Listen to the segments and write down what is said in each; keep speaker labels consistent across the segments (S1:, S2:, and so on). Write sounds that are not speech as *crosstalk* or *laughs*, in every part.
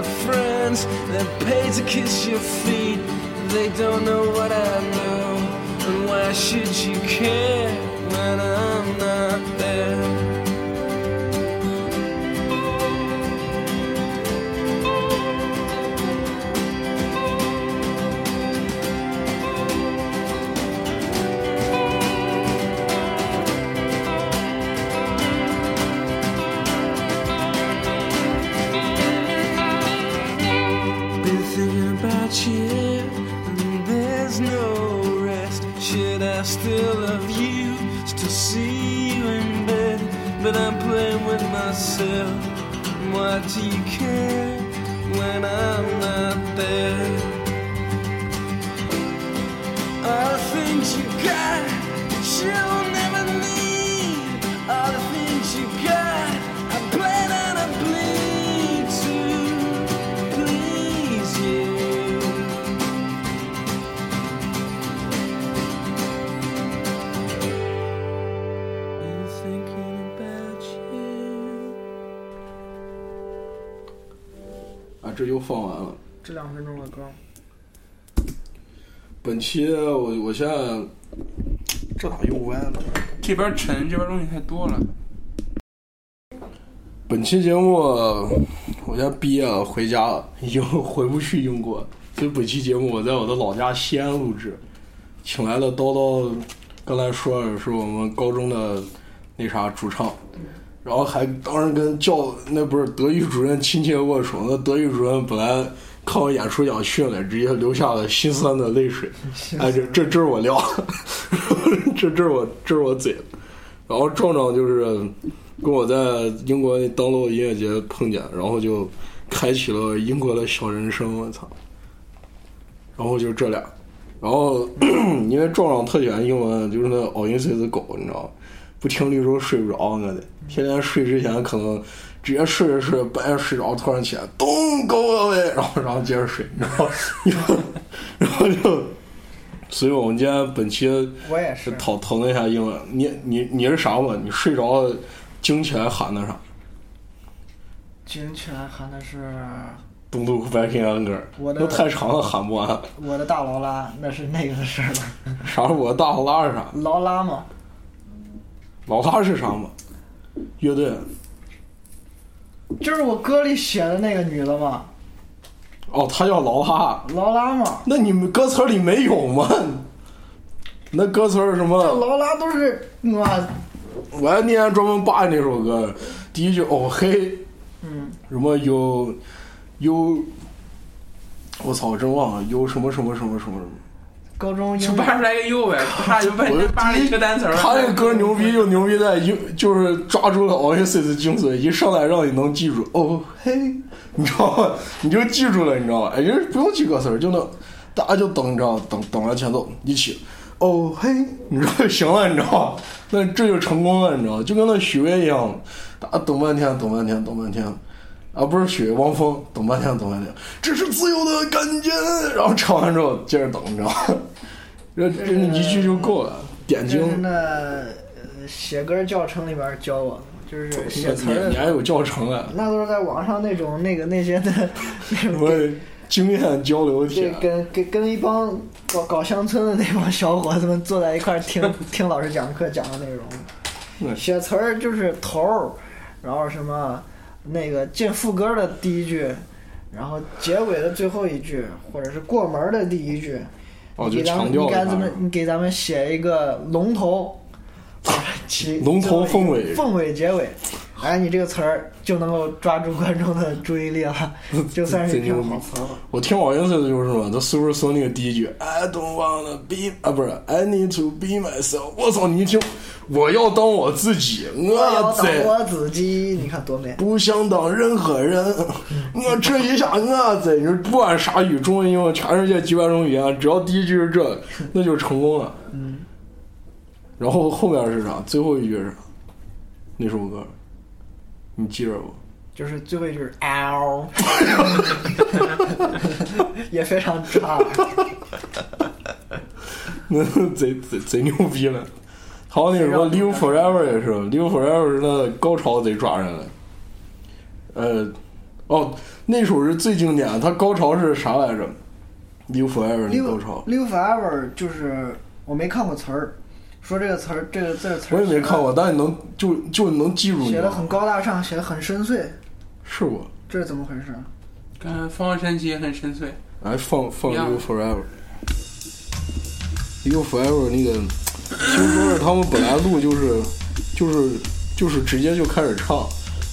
S1: your friends. They're paid to kiss your feet. They don't know.
S2: 分钟的歌，
S3: 本期我我现在这咋又歪了？
S4: 这边沉，这边东西太多了。
S3: 本期节目我现在毕业了，回家了，已经回不去英国，所以本期节目我在我的老家西安录制，请来了叨叨，刚才说的是我们高中的那啥主唱，然后还当时跟教那不是德育主任亲切握手，那德育主任本来看我演出想训了，直接流下了心酸的泪水，哎，这这这是我料，这这是我这是我嘴，然后壮壮就是跟我在英国当洛音乐节碰见，然后就开启了英国的小人生，我操！然后就这俩，然后 *clears throat* 因为壮壮特喜欢英文，就是那 all in 碎子狗，你知道吗？不听力时候睡不着，我得天天睡之前可能直接睡着睡着半夜睡着，突然起来咚 go away，然后然后接着睡，你知道吗？然后就，所以我们今天本期
S2: 我也是。
S3: 讨讨论一下英文。你你你是啥嘛？你睡着了惊起来喊的啥？
S2: 惊起来喊的是
S3: 东渡 back in anger，
S2: 我的
S3: 都太长了喊不完。
S2: 我的大劳拉，那是那个事儿了。
S3: 啥是我的大劳拉是啥？
S2: 劳拉嘛，
S3: 老拉是啥嘛？乐队
S2: 就是我歌里写的那个女的嘛，
S3: 哦，她叫劳拉。
S2: 劳拉嘛。
S3: 那你们歌词里没有吗？那歌词是什
S2: 这
S3: 么？
S2: 劳拉都是我，
S3: 我还那天专门扒那首歌，第一句哦嘿，
S2: 嗯，
S3: 什么有有，我操，我真忘了有什么什么什么什么什么。
S2: 高中英
S4: 就扒出来个又呗，*laughs* 扒就半天扒了一个单词儿。
S3: 他这歌牛逼就牛逼在一就是抓住了 Oasis 的精髓，一上来让你能记住哦嘿，你知道吗？你就记住了，你知道吧？哎，就是不用记歌词儿，就能大家就等，你知道吗，等等完前奏一起哦嘿，你知道就行了，你知道吧？那这就成功了，你知道吗？就跟那许巍一样，大家等半天，等半天，等半天。啊，不是许，汪峰，等半天，等半天，这是自由的感觉。然后唱完之后接着等，你知道吗？*laughs* 这这一句就够了，点睛。
S2: 那呃写歌教程里边教我的，就是写词
S3: 你还有教程啊？
S2: 那都是在网上那种那个那些的，*laughs* 那
S3: 什
S2: 种
S3: 么经验交流？
S2: 跟跟跟一帮搞搞乡村的那帮小伙子们坐在一块儿听 *laughs* 听老师讲课讲的内容，
S3: 嗯
S2: 写词儿就是头儿，然后什么那个进副歌的第一句，然后结尾的最后一句，或者是过门的第一句，你给咱们，你给咱们，你给咱们写一个龙头，起
S3: 龙头凤尾
S2: 凤尾结尾，哎，你这个词儿就能够抓住观众的注意力了，*laughs* 就算是一句好词儿了。
S3: 我听王云岁的就是什么，他 Super Sonic 第一句 I don't wanna be 啊，不是 I need to be myself。我操，你一听，我要当我自己，
S2: 我要当
S3: 我在
S2: 我自己，你看多美！
S3: 不想当任何人。*laughs* 我这一下我在，你说不管啥语，中文、英文，全世界几百种语言，只要第一句是这，*laughs* 那就成功了。嗯。然后后面是啥？最后一句是啥？那首歌，你记着不？
S2: 就是最后一句是 L，*laughs* 也非常抓耳。
S3: 那贼贼贼牛逼了。还有那什么《Live Forever》也是，《Live Forever》是那高潮贼抓人的。呃，哦，那首是最经典的，它高潮是啥来着？《Live Forever》的高潮
S2: ，Live Forever 就是我没看过词儿，说这个词儿，这个这个词儿
S3: 我也没看过，但你能就就能记住
S2: 写的很高大上，写的很深邃，
S3: 是我？
S2: 这是怎么回事？
S4: 跟凤凰传奇也很深邃。
S3: 来放放《Live Forever》，《Live Forever》那个，听说是他们本来录就是就是就是直接就开始唱，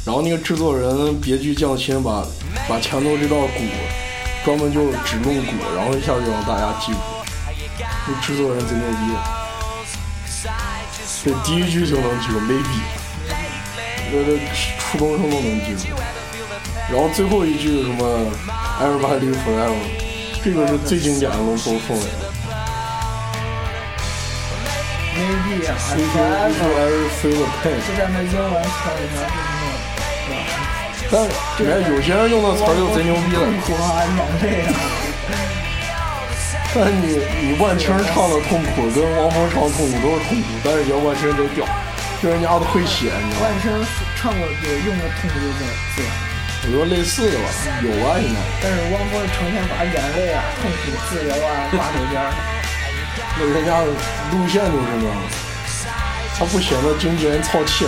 S3: 然后那个制作人别具匠心把把前头这段鼓专门就只弄鼓，然后一下就让大家记住，这制作人贼牛逼，这第一句就能记住，maybe，这这初中生都能记住。然后最后一句什么 “Everybody Forever”，这个是最经典的龙头凤尾的。
S2: Maybe 啊
S3: If you if you ever feel the pain，
S2: 就在那英文词里面是那个
S3: 但是你看有些人用的词儿就贼牛逼了
S2: 痛，苦啊，眼泪啊，*laughs*
S3: 但是你你万青唱的痛苦跟汪峰唱的痛苦都是痛苦，但是人家万青贼屌，就人家都会写，你知道吗？
S2: 万青唱过有用的痛苦这个字，
S3: 我觉得类似的吧，有啊应该。
S2: 但是汪峰成天把眼泪啊、痛苦、自由啊挂嘴边儿。
S3: 那人家路线就是那样，他不显得经纪人操气。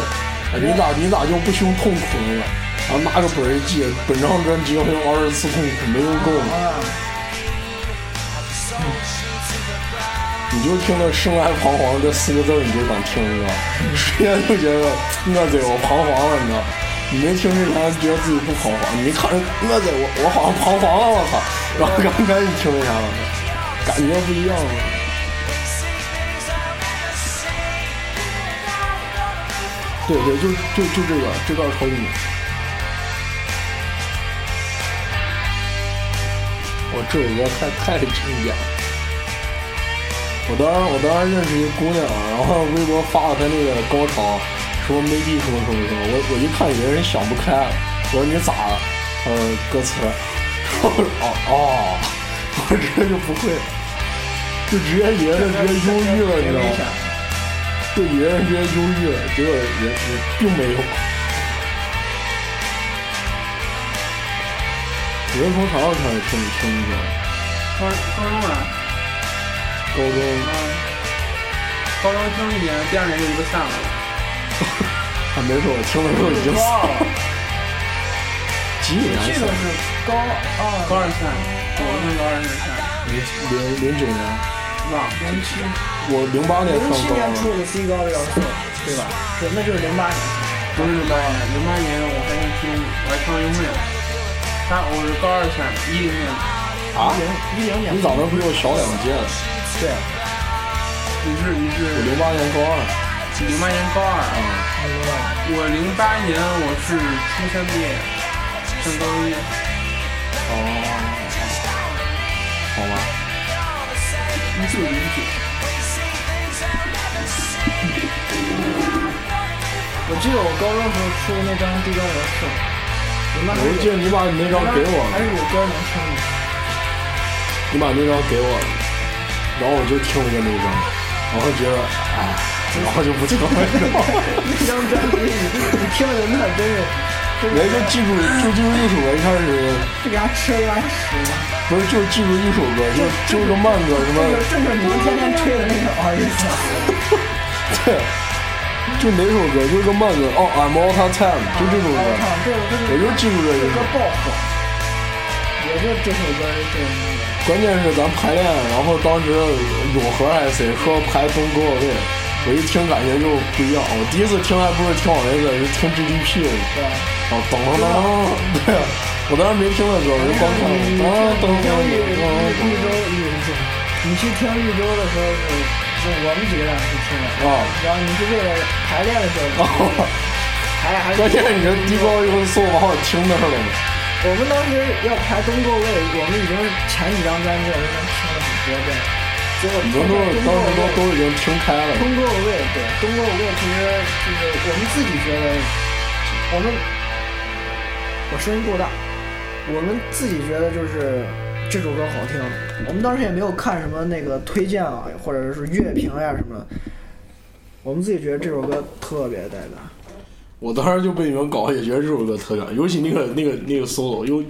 S3: 哎，你咋你咋就不凶痛苦了呢？然后拿个本儿一记，本张专辑要用二十次痛苦，没用够呢。
S2: 啊，
S3: 你就听了“生来彷徨”这四个字，你就想听，你知道？瞬间就觉得我得我彷徨了，你知道？你没听之前觉得自己不彷徨，你一看我得我我好像彷徨了，我操！然后刚赶紧听一下子，感觉不一样了。对对，就就就这个这段超经。我这首歌太太经典了。我当时我当时认识一个姑娘，然后微博发了她那个高潮，说 maybe 什么什么什么，我我一看以为人想不开了，我说你咋了？呃，歌词，然后哦哦，*laughs* 我直接就不会了，就直接以为直接忧郁了，你知道吗？就以为人忧郁了，结果也也并没有。我是从啥时候开始听听歌？
S4: 高高中啊，
S3: 高中
S4: 嗯，高中听一年，第二年就不散了。*laughs*
S3: 还没错，我听的时候已经死了。几几年散
S2: 这个？是高二、
S4: 高二散，我是高二年散，
S3: 零零零九年，
S2: 零七、
S3: 我零八年
S2: 零
S3: 上高二
S2: 七年出。的低高的要素，对吧？对，那就是零八年。
S4: 不是零八年，零八年我还在听，我还唱运会呢。他我是高二散，一零年，
S3: 啊？
S2: 零一零年
S3: 你咋能比我小两届呢？
S2: 对，
S4: 你是你是
S3: 我
S4: 是
S3: 零八年高二。
S4: 零八年高二，
S3: 啊。
S4: 我零八年我是初三毕业，上高一，
S2: 我记得我高中时候出的那张低高的是，零八
S3: 我就记得你把你那张给我了
S2: 还是
S3: 了，
S2: 有歌能听的。
S3: 你把那张给我了，然后我就听了个那张，然后觉得，哎，然后就不听了。*laughs*
S2: 那张专辑你你听了那真 *laughs* 是，真
S3: 人就记住，就记住一首歌，一开始 *laughs*
S2: 这给他吃了一碗屎吗？
S3: 不是就记住一首歌，就就一个慢歌，什么
S2: 这就是就是你们天天吹的那个哦意思。
S3: 对，就哪首歌，就是个慢歌，哦，I'm all the time，就这首歌，
S2: 我
S3: 就记住这
S2: 这
S3: 个
S2: 歌爆火，也就这首歌是这个。
S3: 关键是咱排练，然后当时永和还是谁说排东哥位，我一听感觉就不一样。我第一次听还不是听我那个，是听 GDP 的，
S2: 对吧？
S3: 啊，噔噔噔噔，对，我当时没听那歌，我就光看，
S2: 你
S3: 噔噔噔噔
S2: 绿洲绿洲，你去听绿洲的时候是是我们几个人去听的，
S3: 啊。
S2: 然后你是为了排练的时候去听的，还还
S3: 关键你这低高音送往我听那儿了嘛。
S2: 我们当时要排东够位，我们已经前几张专辑我们已经听了很多遍，结果
S3: 你们都当时都都已经听开了。
S2: 东够位，对东够位，其实就是我们自己觉得，我们我声音够大，我们自己觉得就是这首歌好听，我们当时也没有看什么那个推荐啊，或者是乐评呀、什么，我们自己觉得这首歌特别带感。
S3: 我当时就被你们搞，也觉得这首歌特感，尤其那个那个那个 solo，又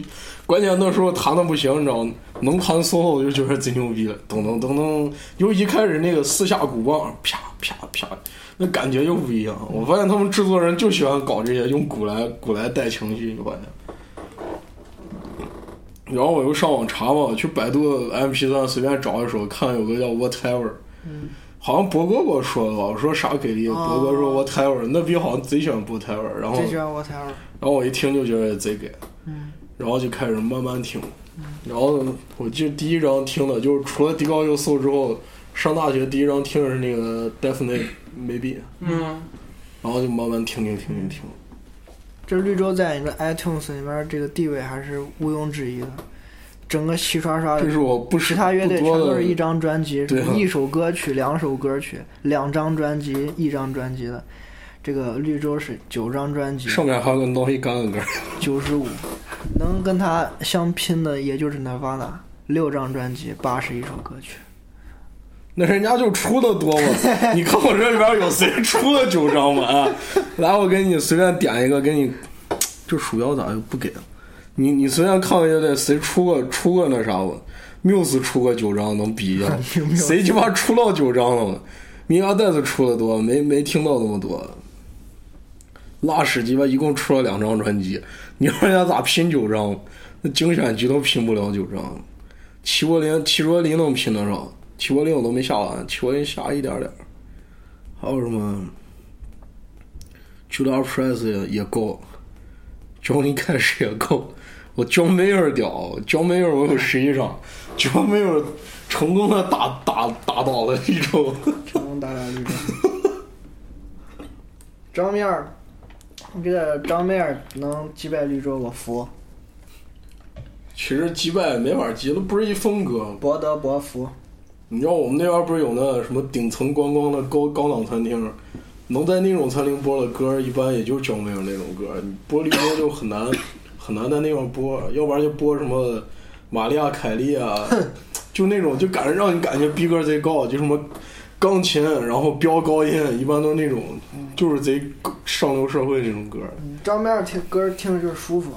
S3: 关键那时候弹的不行，你知道吗？能弹 solo 就觉得贼牛逼了，噔噔噔噔，尤其一开始那个四下鼓棒，啪啪啪，那感觉就不一样。我发现他们制作人就喜欢搞这些，用鼓来鼓来带情绪，你发现？然后我又上网查嘛，去百度 MP 三随便找一首，看有个叫 Whatever，
S2: 嗯，
S3: 好像博哥给我说的吧，我说啥给力，
S2: 哦
S3: 博哥说 Whatever，那逼好像贼喜欢 Whatever，然后
S2: 最喜欢 Whatever。
S3: 然后我一听就觉得贼给，
S2: 嗯，
S3: 然后就开始慢慢听，然后我记得第一张听的就是除了迪高优搜之后，上大学第一张听的是那个 Definitely Maybe，
S4: 嗯，
S3: 然后就慢慢听听听听听，
S2: 这绿洲在你的 iTunes 里面这个地位还是毋庸置疑的，整个齐刷刷的，
S3: 这是我不
S2: 其他乐队全都是一张专辑，一首歌曲、两首歌曲、两张专辑、一张专辑的。这个绿洲是九张专辑，
S3: 上面还有个脑一干的歌，
S2: 九十五，能跟他相拼的也就是 Nirvana，六张专辑，八十一首歌曲。
S3: 那人家就出的多嘛，*laughs* 你看我这里边有谁出了九张吗？啊，来，我给你随便点一个，给你，这鼠标咋就不给了？你你随便看个乐队，谁出个出个那啥吧？Muse 出个九张能比一下？*laughs* 谁鸡巴出到九张了嘛？米亚戴斯出的多，没没听到那么多。拉屎鸡巴一共出了两张专辑，你让人家咋拼九张？那精选集都拼不了九张。齐柏林，齐柏林能拼得上？齐柏林我都没下完，齐柏林下一点点。还有什么？Judas Priest 也也够，Johnny Cash 也够。我 John Mayer 屌，John Mayer 我有十一张，John Mayer 成功的打打打倒了一周。
S2: 成功打打绿洲。张面儿，这个张妹儿能击败绿洲，我服。
S3: 其实击败没法击，那不是一风格。
S2: 博德博服。
S3: 你知道我们那边不是有那什么顶层观光的高高档餐厅，能在那种餐厅播的歌，一般也就张妹儿那种歌。你播绿洲就很难很难在那块播，要不然就播什么玛利亚凯莉啊，*laughs* 就那种就感觉让你感觉逼格贼高，就什么钢琴，然后飙高音，一般都是那种就是贼上流社会那种歌。
S2: 张面儿听歌儿听着就是舒服，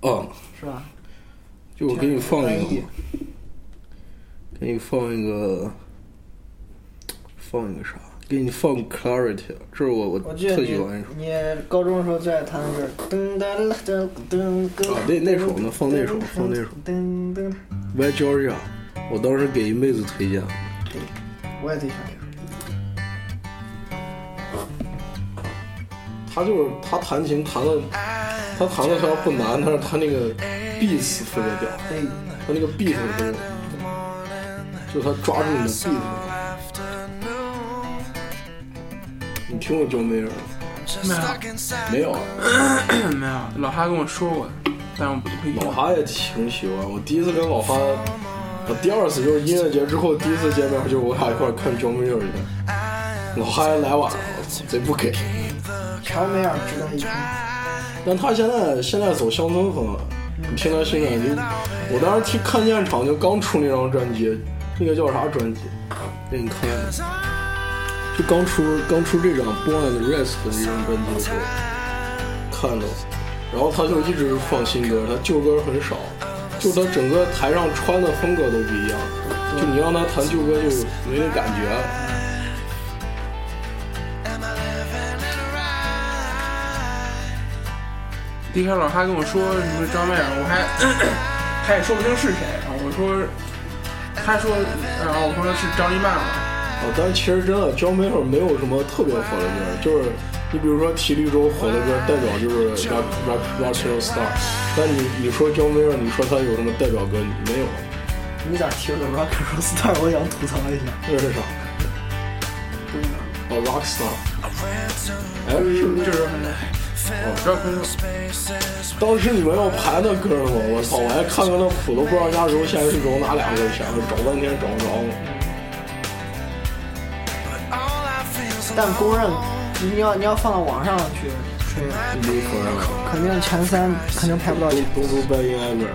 S3: 嗯，
S2: 是吧？
S3: 就我给你放一个，给你放一个，放一个啥？给你放 Clarity，这是我我特喜欢一首。
S2: 你高中的时候最爱弹的是噔噔噔噔噔。
S3: 啊那那首呢放那首放那首
S2: 噔噔
S3: ，Why Georgia，我当时给一妹子推荐，对
S2: 我也最喜欢这
S3: 他就是他弹琴弹的，他弹的虽然不难，但是他那个 beats 特别屌，他那个 beat 特别屌，就他抓住你的 beat。你听过 John Mayer 吗？
S4: 没有，
S3: 没有啊。*coughs*
S4: 没有，老哈跟我说过，但我不会
S3: 老哈也挺喜欢，我第一次跟老哈，我第二次就是音乐节之后第一次见面，就是我俩一块看 John Mayer 去，老哈还来晚了，贼不给。
S2: 乔梅尔值得一听。
S3: 但他现在现在走乡村风了，你听他现在就，我当时听看现场就刚出那张专辑，那个叫啥专辑？给你看，就刚出刚出这张《Born and Raised》的那张专辑的时候看到，然后他就一直放新歌，他旧歌很少，就他整个台上穿的风格都不一样，就你让他弹旧歌就没那感觉
S4: 一开始他跟我说什么张麦，我还 *clears throat* 他也说不清是谁啊。我说，他说，然后我说是张一曼嘛。
S3: 哦，但是其实真的，John Mayer 没有什么特别火的歌，就是你比如说体力中火的歌，代表就是 Rock Rock Rock Star。但你你说 John Mayer，你说他有什么代表歌？没有。
S2: 你咋提了 Rock Roll Star？我想吐槽一下。
S3: 这是啥？哦，Rock Star。哎，是不是
S4: 就是哦，Rock and Roll。
S3: 当时你们要排那歌吗？我操！我还看看那谱，都不知道家揉现在是揉哪两根弦，找半天找不着。
S2: 但公认，你要你要放到网上去吹，肯定前三肯定排不到前。
S3: 东都半夜那边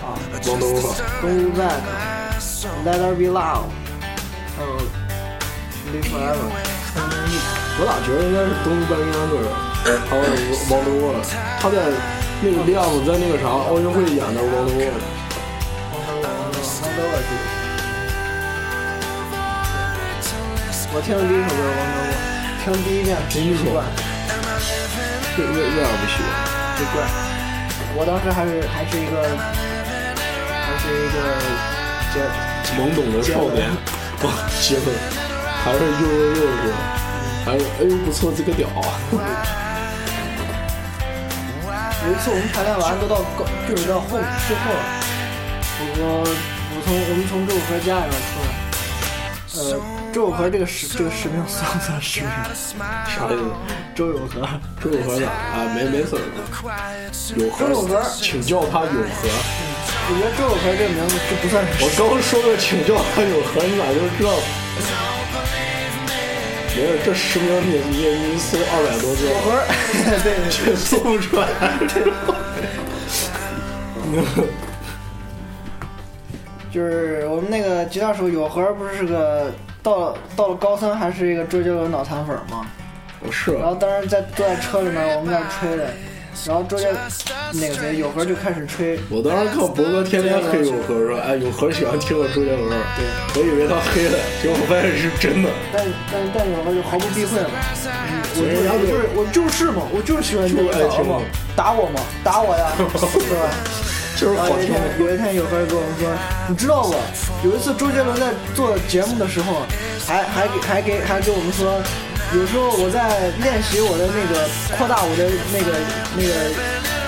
S2: 啊，
S3: 王东吧。
S2: Don't Look Back，Let There Be Love，还有 Live Forever。
S3: 我咋觉得应该是东都半夜那边，还有王东啊？他在那个利亚姆在那个啥奥运会演的王东啊。
S2: 王德沃记得。我听的第一首歌王德沃，听第一遍
S3: 第一首
S2: 怪，
S3: 这这这样不行。
S2: 就怪。我当时还是还是一个还是一个这
S3: 懵懂的少年，哇，结婚还是幼幼幼稚，还是哎呦不错，这个屌！
S2: 有一次我们排练完都到高，就是到后最后了。我我从我们从周五和家里边出来，呃，周永和这个使这个使命算不算使命？
S3: 啥意思？
S2: 周永和，
S3: 周永和咋啊？没没事儿，有
S2: 周有
S3: 河，请叫他有河。
S2: 我觉得周永和这个名字就不算是
S3: 我刚说的请叫他有河，你咋就知道？没事，这十名你你你搜二百多
S2: 有
S3: 个，
S2: 河，对，*laughs*
S3: 却搜不出来。*laughs*
S2: 就是我们那个吉他手有和不是是个到了到了高三还是一个周杰伦脑残粉吗？
S3: 不，是
S2: 然后当时在坐在车里面我们在吹的，然后周杰那个谁有和就开始吹，
S3: 我当时看博哥天天黑有和，说哎有和喜欢听我周杰伦，
S2: 对，
S3: 我以为他黑了，结果发现是真的。
S2: 但但但有和就毫不避讳了，我就我就是我就是嘛，我就是喜欢这个
S3: 就爱听
S2: 嘛，打我嘛，打我呀，*laughs* 是吧？
S3: 就是好听
S2: 有一天，有一天有个人跟我们说，你知道不？有一次周杰伦在做节目的时候，还还给还给还给我们说，有时候我在练习我的那个扩大我的那个那个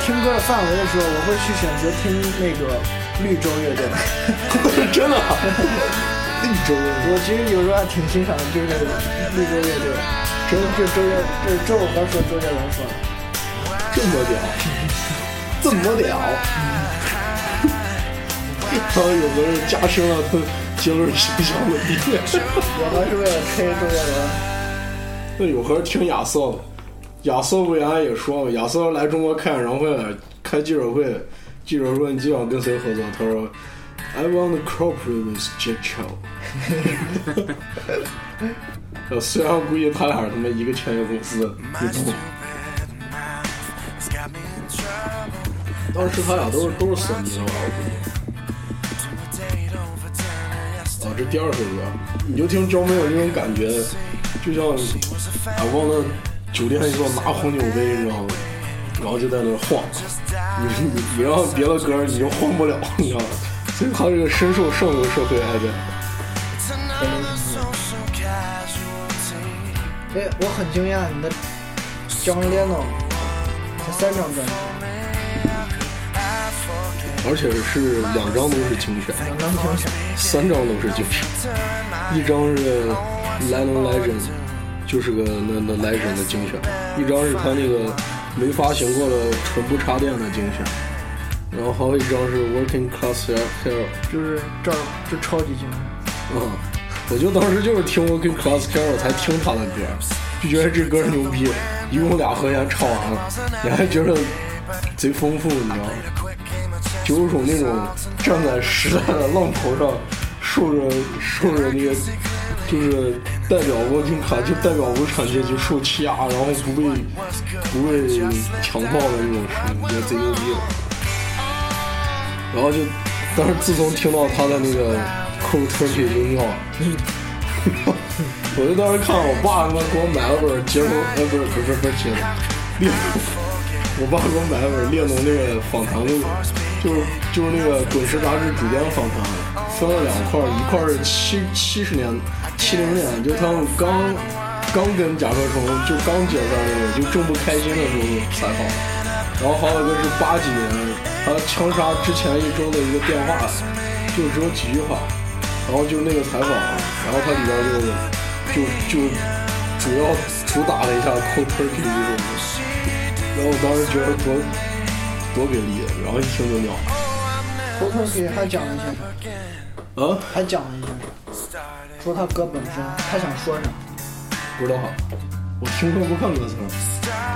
S2: 听歌的范围的时候，我会去选择听那个绿洲乐队。*laughs*
S3: 真的。*laughs* 绿洲乐队
S2: 我其实有时候还挺欣赏就是绿洲乐队，真的这周杰这是周我刚说周杰伦说的。*laughs*
S3: 这么屌，这么屌。然后有的人加深了他杰伦形象的地位。
S2: 有河是为了吹周杰伦。
S3: 那有和听亚瑟，亚瑟不原来也说嘛，亚瑟来中国开演唱会了，开记者会，记者说你今晚跟谁合作？他说 I want to cooperate with Jack Chow。*laughs* 呃虽然估计他俩他妈一个签约公司，你懂。当时他俩都是都是索尼的吧？我估计。啊，这第二首歌，你就听焦妹有那种感觉，就像啊，忘了酒店一坐拿红酒杯，你知道吗？然后就在那晃，你你你让别的歌你就晃不了，你知道吗？所以他这个深受上流社会爱戴。
S2: 哎，我很惊讶，你的 John Lennon 才三张专辑，
S3: 而且是两张都是精选，
S2: 两张精选。
S3: 三张都是精选，一张是 Lennon Legend，就是个那那 Legend 的精选，一张是他那个没发行过的纯不插电的精选，然后还有一张是 Working Class Hero。
S2: 就是这儿就超级精彩。
S3: 嗯，我就当时就是听 Working Class Hero 才听他的歌，就觉得这歌牛逼，一共俩和弦唱完了，你还觉得贼丰富，你知道吗？就有种那种站在时代的浪头上，受着受着那个，就是代表温情卡，就代表无产阶级受欺压，然后不被不被强暴的那种声音，觉得贼牛逼的。然后就，但是自从听到他的那个扣车皮就尿了。我就当时看我爸他妈给我买了本《街头》，呃，不是不是不是《街头》，我爸给我买了本列侬那个访谈录，就是就是那个滚石杂志主编访谈，分了两块，一块是七七十年七零年，就他们刚刚跟甲壳虫就刚解散那个，就正不开心的时候采访，然后还有一个是八几年，他枪杀之前一周的一个电话，就只有几句话，然后就那个采访，然后它里边就就就主要主打了一下 Cold Turkey 这种。然后我当时觉得多多给力，然后一听就尿。
S2: 头头给还讲了一些啥？
S3: 啊，
S2: 还讲了一些啥？说他歌本身，他想说啥？
S3: 不知道，我听歌不看歌词。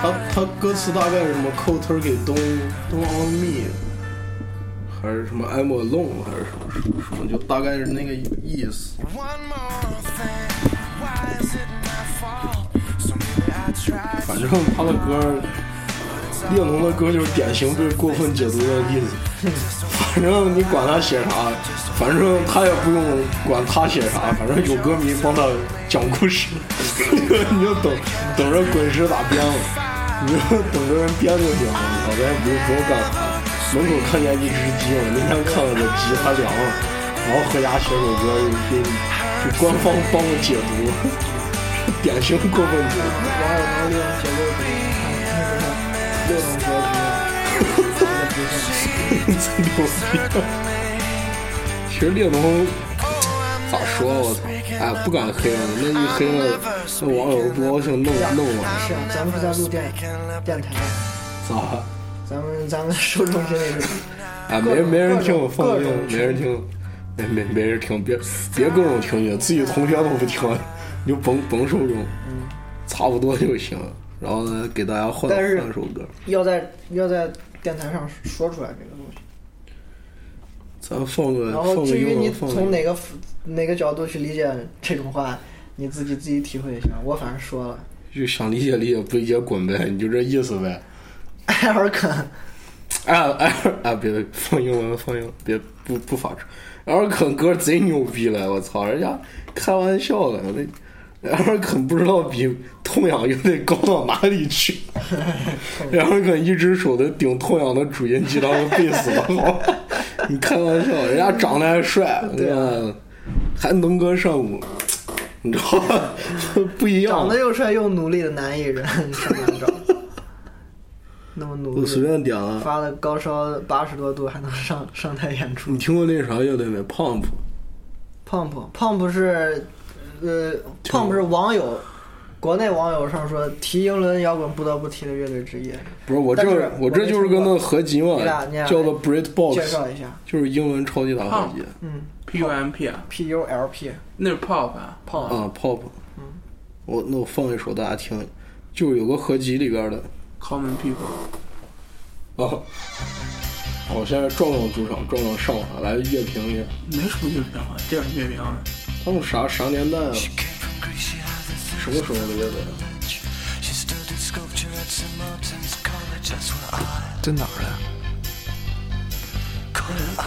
S3: 他他歌词大概是什么 Cold Turkey Don't Don't on Me，还是什么 I'm Alone，还是什么什么什么，就大概是那个意思。反正他的歌，列侬的歌就是典型被过分解读的例子。*laughs* 反正你管他写啥，反正他也不用管他写啥，反正有歌迷帮他讲故事，*laughs* 你就等等着滚石咋编了，你就等着人编就行了，我咱也不用不用干啥。门口看见一只鸡，我那天看了个鸡，它凉了，然后回家写首歌给给官方帮我解读，*laughs* 典型过分解读。最牛逼。其实猎龙咋说啊？我操！哎，不敢黑了，那一黑了，那网友不高兴，弄弄我，
S2: 是啊，咱们是在录电电台，
S3: 咋？
S2: 咱们咱们受众真的是
S3: 哎，没没人听，
S2: 我
S3: 放心没人听，没没没人听，别别各种听去，自己同学都不听，*laughs* 你就甭甭受众，差不多就行。然后呢，给大家换换首歌，
S2: 要在要在电台上说出来这个。
S3: 咱放个
S2: 然后至于你从哪个哪个角度去理解这种话，你自己自己体会一下。我反正说了，
S3: 就想理解理解，不理解滚呗，你就这意思呗。
S2: 艾尔肯，
S3: 哎哎哎！别放英文，放英文，别不不发车。埃尔肯歌贼牛逼了，我操！人家开玩笑了，那埃尔肯不知道比痛痒又得高到哪里去。*laughs* 埃尔肯一只手得顶痛痒的主音吉他和贝斯了，好，*laughs* 你开玩笑，人家长得还帅，*laughs*
S2: 对啊
S3: 吧？还能歌善舞，你知道吗？不一样
S2: 长得。又帅又努力的男艺人，上哪找？*laughs* 那么努力
S3: 我随
S2: 力，
S3: 便点了。
S2: 发了高烧八十多度还能上上台演出
S3: 你。听过那啥乐队没？Pump。
S2: Pump Pump 是，呃，，Pump 是网友，国内网友上说提英伦摇滚不得不提的乐队之一。
S3: 不是我这
S2: 是
S3: 我这就是跟那合集嘛叫做 Brit
S2: 介
S3: Box，
S2: 绍一下，
S3: 就是英文超级大合集。
S2: 嗯
S4: P U M P 啊
S2: ，，P U L P
S4: 那是 Pop 啊，
S2: 胖
S3: 啊，Pop。嗯。我那我放一首大家听，就是有个合集里边的。
S4: Common People，
S3: 哦。我现在壮壮主场，壮壮上网来乐评一下，
S4: 没什么乐评啊，这样乐评啊，
S3: 他们啥啥年代啊？什么时候的乐队？
S5: 在哪儿
S1: 的、
S3: 哇，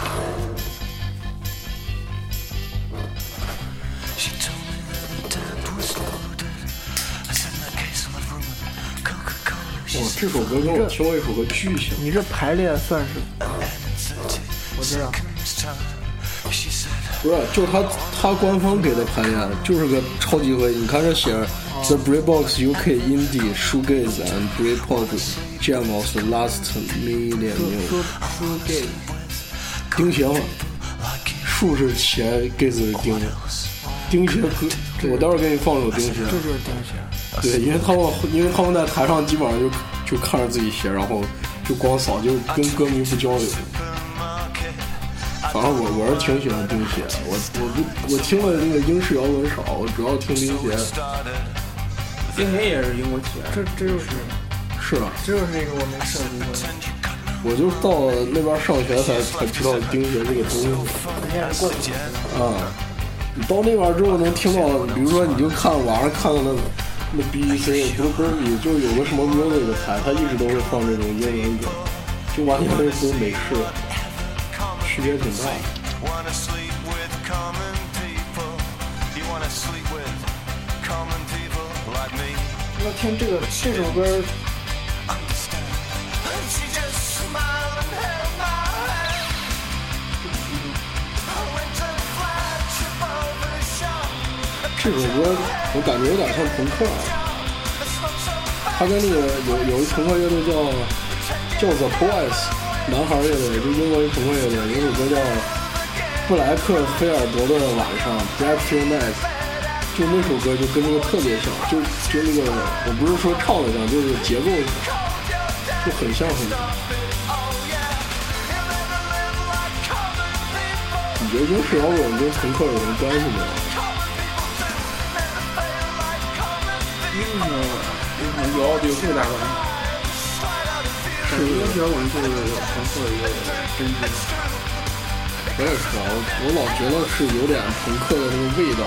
S3: 这首歌跟我听过一首歌巨像。
S2: 你这排列算是？
S1: 我
S2: 知道。
S3: 不是，就他他官方给的排练就是个超级合集。你看这写着 The Breakbox UK Indie Shoegaze and Breakpop Jam of the Last Millennium。
S2: 输输给
S3: 钉鞋嘛，树是鞋，gaze 是钉，钉鞋歌，我待会儿给你放首钉鞋。
S2: 这就是钉鞋。
S3: 对，因为他们因为他们在台上基本上就就看着自己鞋，然后就光扫，就跟歌迷不交流。反正我我是挺喜欢钉鞋，我我不我听了那个英式摇滚少，我主要听钉鞋。
S4: 钉鞋也是英国起源，
S2: 这这就是
S3: 是啊，
S2: 这就是一个我没涉足过的，
S3: 我就到了那边上学才才知道钉鞋这个东西。
S2: 人家是过去。
S3: 啊，你到那边之后能听到，比如说你就看网上看到那那 BBC 不是不是你，就有个什么 music 的台，它一直都会放这种英文歌，就完全类似于美式，区别挺大。的
S2: 那听这个这首歌，
S3: 这首歌我感觉有点像朋克、啊，他跟那个有有一朋克乐队叫叫 The Boys 男孩乐队，就英国一朋克乐队，有首歌叫布莱克菲尔德的晚上 （Blackfield Night），就那首歌就跟那个特别像，就就那个我不是说唱的像，就是结构就很像很像。你觉得英式摇滚跟朋克有什么关系没有？
S4: 英国有有这个大关系。是英式摇滚就是朋克的一个根基。
S3: 我也是啊，我我老觉得是有点朋克的那个味道。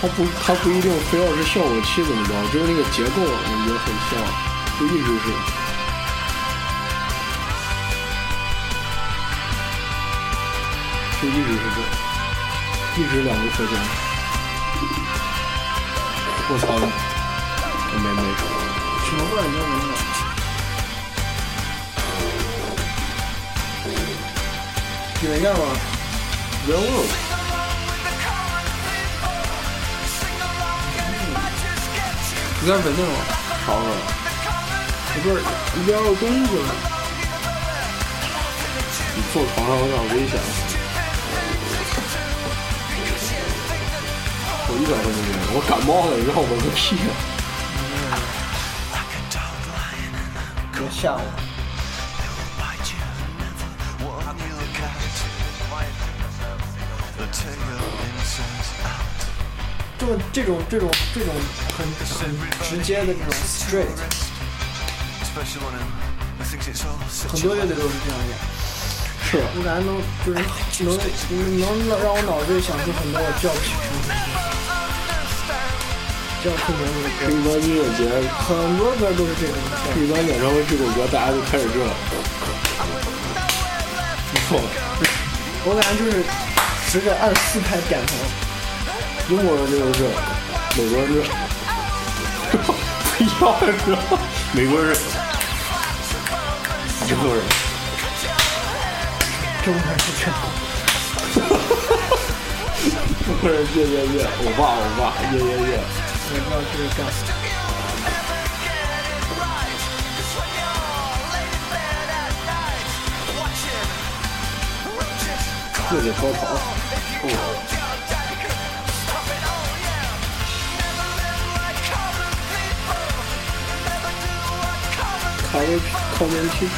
S3: 它不，它不一定非要是效果器怎么着，就是那个结构，我觉得很像，就一直是。就一直是这，一直两个车厢。我操，没没。
S2: 什么歌你都没有？听一下吗？
S3: 别问。
S4: 有点稳定了，
S3: 啥味？
S4: 不是里边有东西了。
S3: 你坐床上有点危险。我一点都没有，我感冒了，让我个屁！
S2: 别吓我！这种这种这种很很直接的这种 straight，很多乐队都是这样演。
S3: 是，
S2: 我感觉能就是能能能让我脑子里想出很多我叫不起名字、叫不出名字的歌。
S3: 一般音乐节
S2: 很多歌都是这种。
S3: 一般演唱会这首歌，大家就开始这。错，
S2: 我感觉就是十个按四拍点头。
S3: 英国人就是，美国人这，不一样是吧？美国人，英国人，
S2: 中国人是这。
S3: 中国人耶耶耶，我爸我爸耶耶耶。
S2: 我知道这是干。
S3: 自己高潮。哦。咖啡靠边啤酒。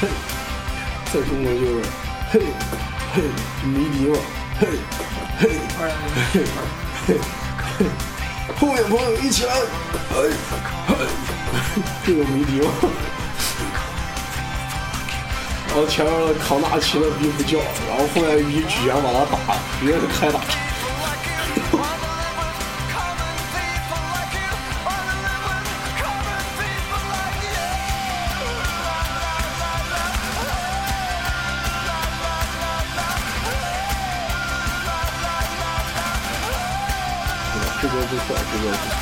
S3: 嘿，在中国就是嘿嘿迷笛嘛，嘿嘿嘿嘿嘿，后面朋友一起来，嘿嘿，这个迷笛嘛。然后前面的扛大旗的逼不叫，然后后面一举拳把他打，直接是开打。这个不错，这个不错。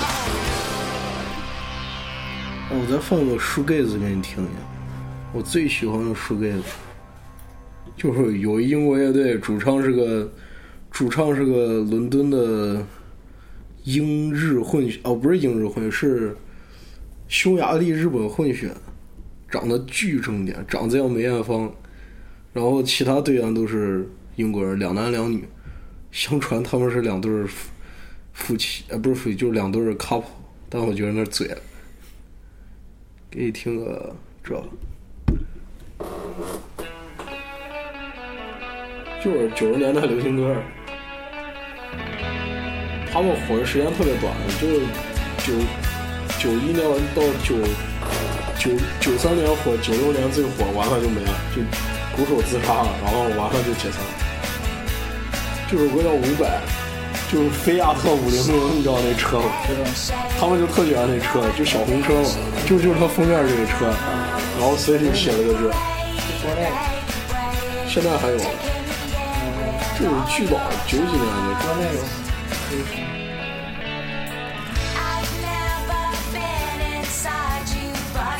S3: 我再放个书盖子给你听听。我最喜欢的书盖子，就是有英国乐队，主唱是个主唱是个伦敦的英日混血，哦，不是英日混血，是匈牙利日本混血，长得巨正点，长得像梅艳芳，然后其他队员都是英国人，两男两女，相传他们是两对夫夫妻，呃，不是夫妻，就是两对 couple，但我觉得那嘴，给你听个这。就是九十年代流行歌，他们火的时间特别短，就是九九一年到九九九三年火，九六年最火，完了就没了，就鼓手自杀了，然后完了就解散。这首歌叫《五百》，就是菲亚特五零零，你知道那车吗？他们就特喜欢那车，就小红车嘛，就就是它封面这个车，然后所以就写了个这。现在还有，这是巨宝，九几年的，
S2: 就那个。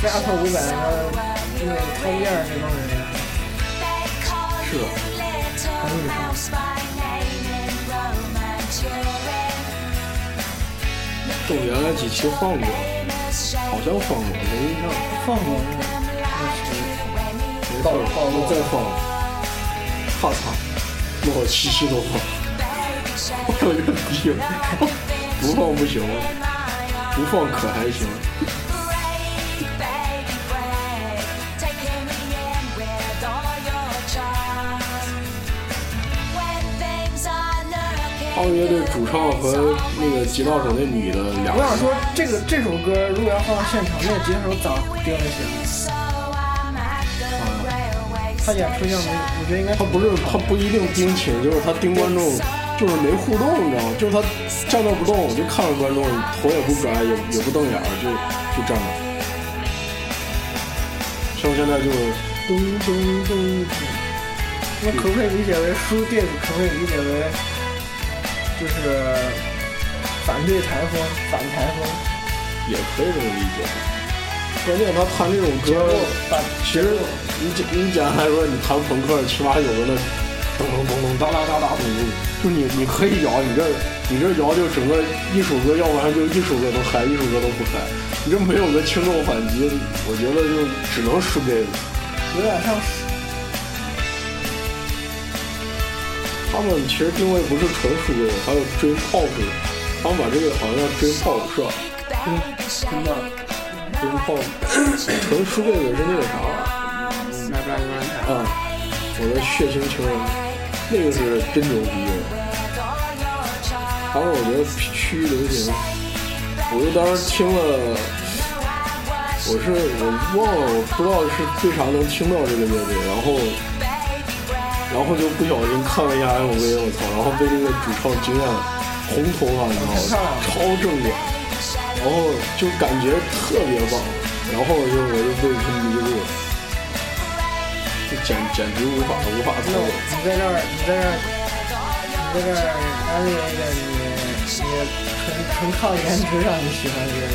S2: 这阿胖五百，那就是开店那帮人。
S3: 是的，
S2: 还有点
S3: 都原来几期放过，好像放过，没印象。
S2: 放过，那是
S3: 没放过，再放。哈操！我七期都放，我有点逼了，不放不行了，不放可还行。他们乐队主唱和那个吉他手那女的
S2: 我想说，这个这首歌如果要放到现场，那个吉他手咋盯得起来？他演出像没，我觉得应该
S3: 他不是他不一定盯琴，就是他盯观众，就是没互动，你知道吗？就是他站那不动，就看着观众，头也不转，也也不瞪眼儿，就就站那。像现在就是咚咚咚，
S2: 那可不可以理解为输 diss？可不可以理解为就是反对台风、反台风？
S3: 也可以这么理解。关键他弹这种歌，其实你简你简单来说，你弹朋克，起码有个那咚咚咚咚哒哒哒哒咚咚，就你你可以摇，你这你这摇就整个一首歌，要不然就一首歌都嗨，一首歌都不嗨。你这没有个轻重缓急，我觉得就只能输这个。
S2: 有点像是
S3: 他们其实定位不是纯输这个，还有追 pop，他们把这个好像叫追 pop 是吧？
S4: 真的，
S3: 追 pop，纯输这个是那个啥
S4: 来不来就来台。
S3: 啊？我的血腥情人，那个是真牛逼的。还有我觉得区域流行，我就当时听了，我是我忘了，我不知道是为啥能听到这个乐队，然后然后就不小心看了一下 MV，我操，然后被这个主唱惊艳了，红头发，你知道吗？超正点，后就感觉特别棒，然后就我就被他迷住了，就简简直无法无法操
S2: 那
S3: 作。
S2: 你在这儿，你在这儿，你在这儿安利一个你你纯纯靠颜值让你喜欢的一个 *laughs* 人。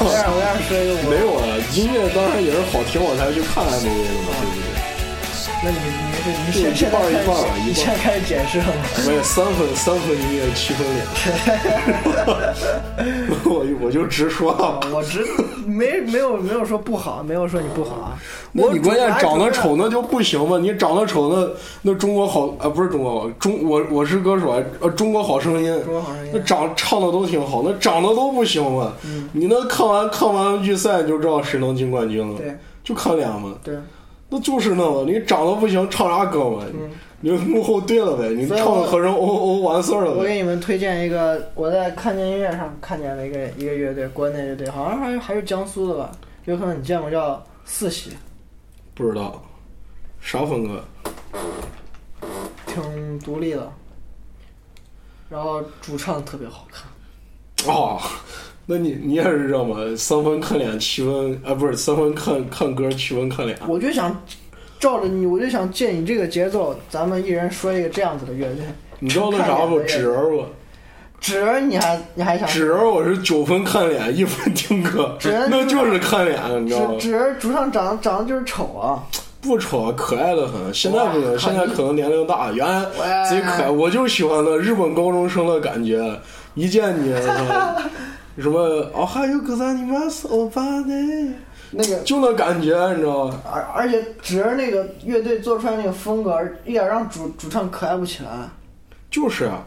S2: 我这样我这样说一个我，
S3: 没有啊，音乐当然也是好听，我才去看 MV 的嘛，对不对？
S2: 那你你是你
S3: 就
S2: 现
S3: 一半儿一半儿
S2: 你
S3: 一半儿
S2: 现在开始解释了吗？
S3: 我也三分三分音乐七分脸，*laughs* 我我就直说了，
S2: 我直没没有没有说不好，没有说你不好啊。*laughs*
S3: 那你关键长得丑？那就不行嘛？你长得丑那那中国好啊不是中国好中我我是歌手啊呃中国好声音，
S2: 中国好声音
S3: 那长唱的都挺好，那长得都不行嘛？你那看完看完预赛就知道谁能进冠军了，
S2: 对
S3: 就看脸嘛，
S2: 对，
S3: 那就是那么你长得不行，唱啥歌嘛？你就幕后对了呗，你唱和声哦哦完事儿了呗。
S2: 我给你们推荐一个，我在看见音乐上看见了一个一个乐队，国内乐队，好像还是还是江苏的吧，有可能你见过，叫四喜，
S3: 不知道啥风格？
S2: 挺独立的，然后主唱特别好看。
S3: 哦，那你你也是这么三分看脸，七分啊不是三分看看歌，七分看脸。
S2: 我就想照着你，我就想借你这个节奏，咱们一人说一个这样子的乐队。
S3: 你知道那啥不？纸人不？
S2: 纸儿你还你还想
S3: 纸人我是九分看脸，一分听歌，那就是看脸，你知道吗
S2: 纸？纸儿主唱长长得就是丑啊，
S3: 不丑，可爱的很。现在不行，现在可能年龄大，原来
S2: 哇
S3: 贼可爱。我就喜欢那日本高中生的感觉，一见你，*laughs* 什么哦还有个啥你们欧巴的，
S2: 那个
S3: 就那感觉，你知道吗？
S2: 而而且纸儿那个乐队做出来那个风格，一点让主主唱可爱不起来。
S3: 就是啊，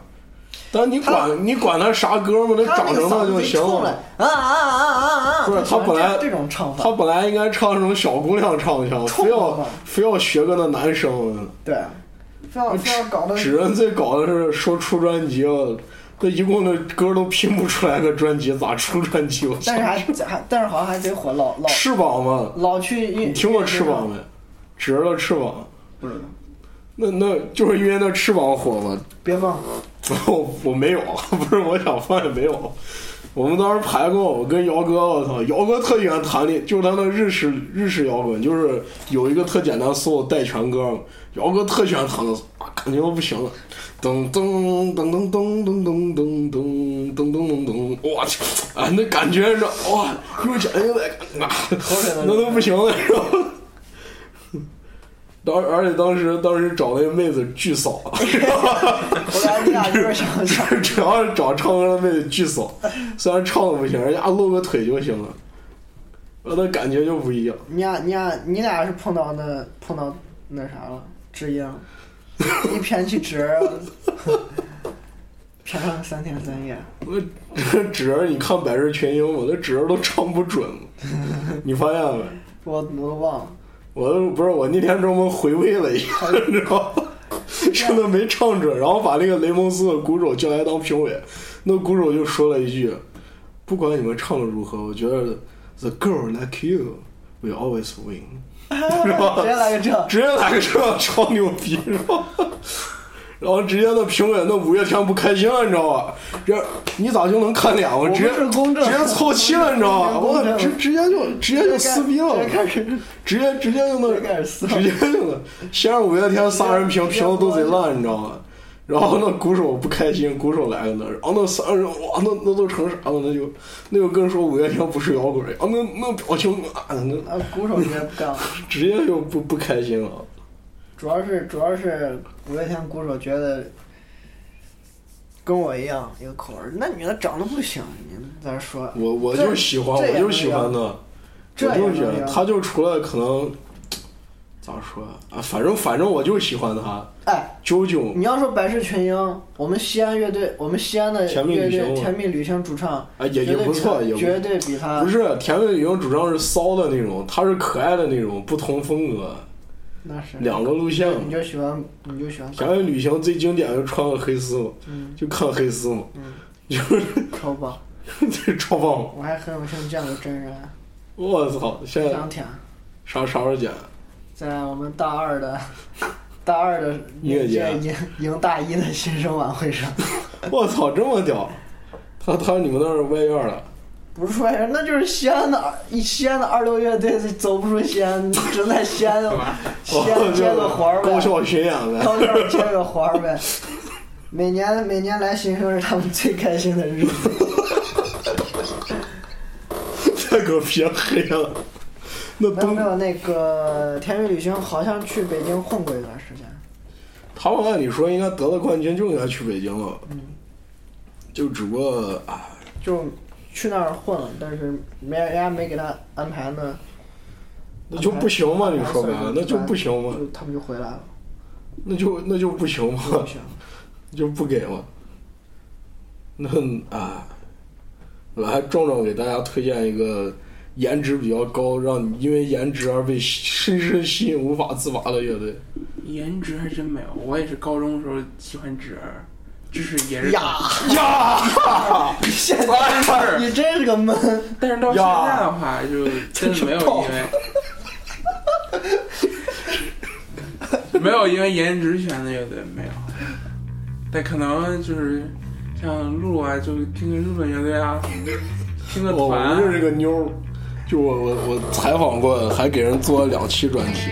S3: 但你管你管他啥歌嘛，那
S2: 他
S3: 长成那就行
S2: 了
S3: 了。
S2: 啊啊啊啊啊！
S3: 不是他本来
S2: 这种唱法，
S3: 他本来应该唱那种小姑娘唱腔，非要非要学个那男生。
S2: 对，非要非要搞得
S3: 纸人最搞的是说出专辑了，那一共的歌都拼不出来个专辑，咋出专辑？我
S2: 但是还还但是好像还贼火，老老
S3: 翅膀嘛，
S2: 老去。
S3: 你听过翅膀没？折了翅膀，
S2: 不知道，
S3: 那那就是因为那翅膀火嘛。
S2: 别放。*laughs*
S3: 我我没有，*laughs* 不是我想放也没有。我们当时排过，我跟姚哥，我操，姚哥特喜欢弹的，就是他那日式日式摇滚，就是有一个特简单 solo 带全歌，姚哥特喜欢弹的，啊感觉我不行了，噔噔噔噔噔噔噔噔噔噔噔噔噔，我去，啊，那感觉你知道，哇，又讲又来，啊，那都不行了，是吧？当而且当时当时找那个妹子巨骚，
S2: 后来你俩就是想想，
S3: 主要是找唱歌的妹子巨骚，虽然唱的不行，人家露个腿就行了，我那感觉就不一样。
S2: 你俩你俩你俩是碰到那碰到那啥了，知音，一谝起纸儿，*laughs* 谝上三天三夜。
S3: 我这纸儿，你看百日群英，我那纸儿都唱不准，*laughs* 你发现没？
S2: 我我都忘了，
S3: 我都不是我那天专门回味了一下，你知道吗？真的没唱准，然后把那个雷蒙斯的鼓手叫来当评委，那鼓手就说了一句：“不管你们唱的如何，我觉得 the girl like you will always win。” *laughs* 是吧？
S2: 直接来个这，
S3: 直接来个这超牛逼，是吧？然后直接那评委那五月天不开心了，你知道吧？这你咋就能看脸？我直接直接凑齐了，你知道吧？我直直接就直接就撕逼了
S2: 直接，
S3: 直接就那
S2: 直接
S3: 就那，先让五月天仨人评评的都贼烂，你知道吗？然后那鼓手不开心，鼓手来了那，然后那三人哇，那那都成啥了？那就那就跟说五月天不是摇滚，然后那那表情啊，那
S2: 啊，鼓手直接不干了。*laughs*
S3: 直接就不不开心了。
S2: 主要是主要是五月天鼓手觉得跟我一样一个口味，那女的长得不行，你在这说，
S3: 我我就喜欢，我就喜欢
S2: 能
S3: 他，
S2: 这
S3: 我就觉得
S2: 也能聊
S3: 他就除了可能咋说啊，反正反正我就喜欢他。
S2: 哎，
S3: 九九
S2: 你要说百事群英，我们西安乐队，我们西安的
S3: 甜蜜
S2: 乐队
S3: 旅行
S2: 甜蜜旅行主唱，
S3: 啊也也不错，也
S2: 绝对比他
S3: 不是甜蜜旅行主唱是骚的那种，他是可爱的那种，不同风格，
S2: 那是。
S3: 两个路线。
S2: 你就喜欢你就喜欢
S3: 甜蜜旅行最经典就穿个黑丝嘛，
S2: 嗯。
S3: 就看黑丝嘛，
S2: 嗯。
S3: 就是。
S2: 超棒，
S3: 对 *laughs* 超棒。
S2: 我还很有幸见过真人，
S3: 我操，现在啥啥时候剪？
S2: 在我们大二的 *laughs* 大二的
S3: 音乐节
S2: 迎迎大一的新生晚会上。*laughs*
S3: 我操，这么屌！他他你们那是外院的。
S2: 不是外院，那就是西安的二西安的二流乐队走不出西安，只能在西安 *laughs* 西安接个活儿呗，
S3: 高校巡演呗。
S2: 高校接个活儿呗。每年每年来新生是他们最开心的日子。
S3: 太给我撇黑了。*laughs* 那东
S2: 没有没有，那个甜蜜旅行好像去北京混过一段时间。
S3: 他们按理说应该得了冠军就应该去北京了，
S2: 嗯
S3: 就只不过啊，
S2: 就去那儿混了，但是没人家没给他安排呢。
S3: 那就不行嘛？你说白了，那就不行嘛？
S2: 他们就回来了，
S3: 那就那就不行嘛？
S2: 不行。*laughs*
S3: 就不给嘛？那啊，来壮壮给大家推荐一个颜值比较高，让你因为颜值而被深深吸引、无法自拔的乐队。
S4: 颜值还真没有，我也是高中的时候喜欢纸儿，就是也是，
S2: 呀
S3: 呀！
S2: 现在 *laughs* 你真是个闷。
S4: 但是到现在的话就真的没有因为 *laughs* 没有因为颜值选的乐队没有，但可能就是像露露啊，就听听日本乐队啊，听个
S3: 我我
S4: 团啊
S3: 们认识个妞儿，就我我我采访过，还给人做了两期专题，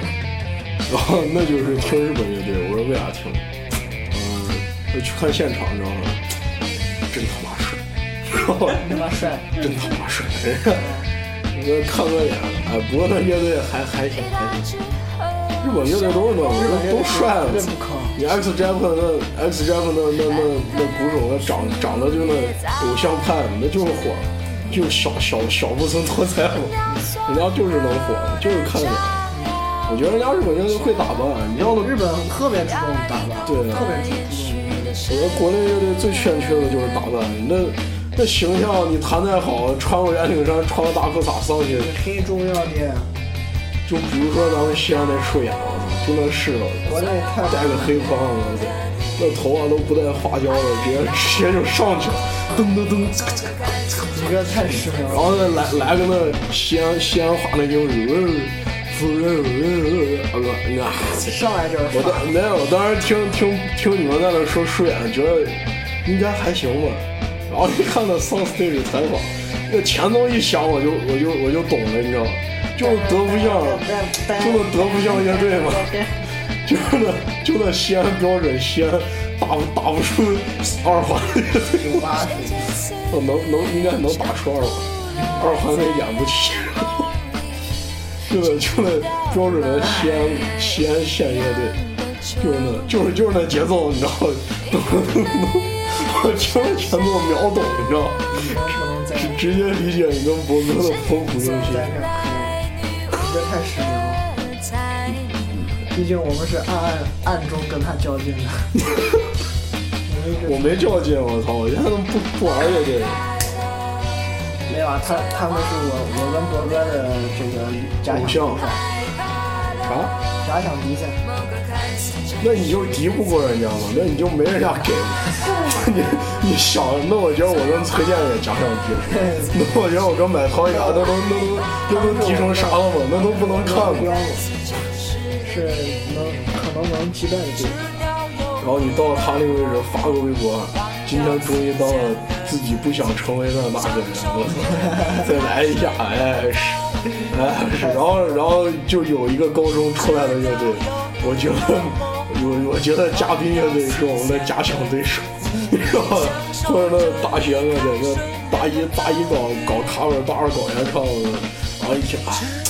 S3: 然后那就是听日本乐队，我说为啥听？嗯，我去看现场，你知道吗？真他妈帅，真
S2: 他妈帅，
S3: 真他妈帅，*laughs* 你说看个眼，哎，不过那乐队还还行还行，日本乐队都是那种都都帅了。你 X Japan 那 X Japan 那那那那鼓手那长长得就那偶像派，那就是火，就小小小不森脱菜嘛，人家就是能火，就是看脸。我觉得人家日本乐队会打扮，你像那
S2: 日本特别注重打扮，
S3: 对啊
S2: 特别注重。
S3: 我觉得国内乐队最欠缺的就是打扮，那那形象你弹再好，穿个圆领衫，穿个大裤衩上去，
S2: 很重要的，
S3: 就比如说咱们西安那顺眼，我操，就那是了。
S2: 国内太
S3: 戴个黑框，我操，那头发都不带发胶的，直接直接就上去了，噔噔噔，呲呲呲呲
S2: 几个太实名
S3: 然。后再来来个那西安西安话那英语，夫人，啊个啊，
S2: 上来就是
S3: 我
S2: 发，
S3: 当没有，我当时听听听你们在那说顺眼，觉得应该还行吧，然后一看那 Sound Stage 采访，那前奏一响，我就我就我就懂了，你知道吗？就是德不像，就那德不像乐队嘛，*laughs* 就是那就那西安标准西安打不打不出二环的乐队，
S2: 九八水
S3: 哦能能应该能打出二环，二环他也演不起。就那就那标准的西安西安县乐队，就是那就是就是那节奏，你知道吗？我听了全都秒懂，你知道吗？直直接理解你跟博哥的风骨用心。
S2: 在这儿可以？这太实名了。毕竟我们是暗暗暗中跟他较劲的。*laughs*
S3: 我没较劲，我操！我现在都不 *laughs* 不玩乐队了。
S2: 没有啊，他他们是我我跟博哥的这个假想敌
S3: 偶
S2: 赛，
S3: 啥？
S2: 假想敌赛。
S3: 那你就敌不过人家嘛？那你就没人家给嘛？*laughs* 你你想，那我觉得我跟崔健也假想敌。那我觉得我跟买汤雅那都那都那都敌成啥了嘛？那都不能看嘛。
S2: 是能可能能击败的对手。
S3: 然后你到了他那个位置发个微博，今天终于当了自己不想成为的那个人，我操！再来一下，哎是，哎是，然后然后就有一个高中出来的乐队，我觉得我我觉得嘉宾乐队是我们的假想对手，你知道吧？或 *laughs* 者那大学乐队，那大一大一搞搞 cover，大二搞原创的，然后一听啊，这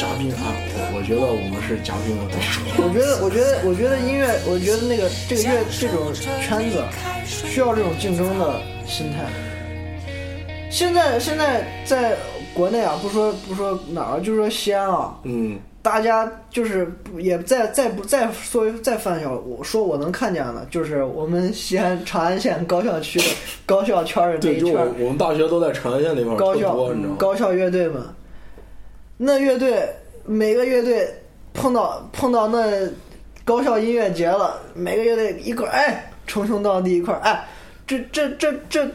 S3: 嘉宾啊，我我觉得我们是嘉宾的对手。
S2: 我觉得，我觉得，我觉得音乐，我觉得那个这个乐这种圈子需要这种竞争的心态。现在现在在国内啊，不说不说哪儿，就说西安啊，
S3: 嗯。
S2: 大家就是也再再不再说再犯小，我说我能看见的，就是我们西安长安县高校区的高校圈儿的那
S3: 对，就
S2: 一圈儿
S3: 我我们大学都在长安县那块儿
S2: 高校，
S3: 你知道吗？
S2: 高校乐队们，那乐队每个乐队碰到碰到那高校音乐节了，每个乐队一块儿哎称兄道弟一块儿哎，这这这这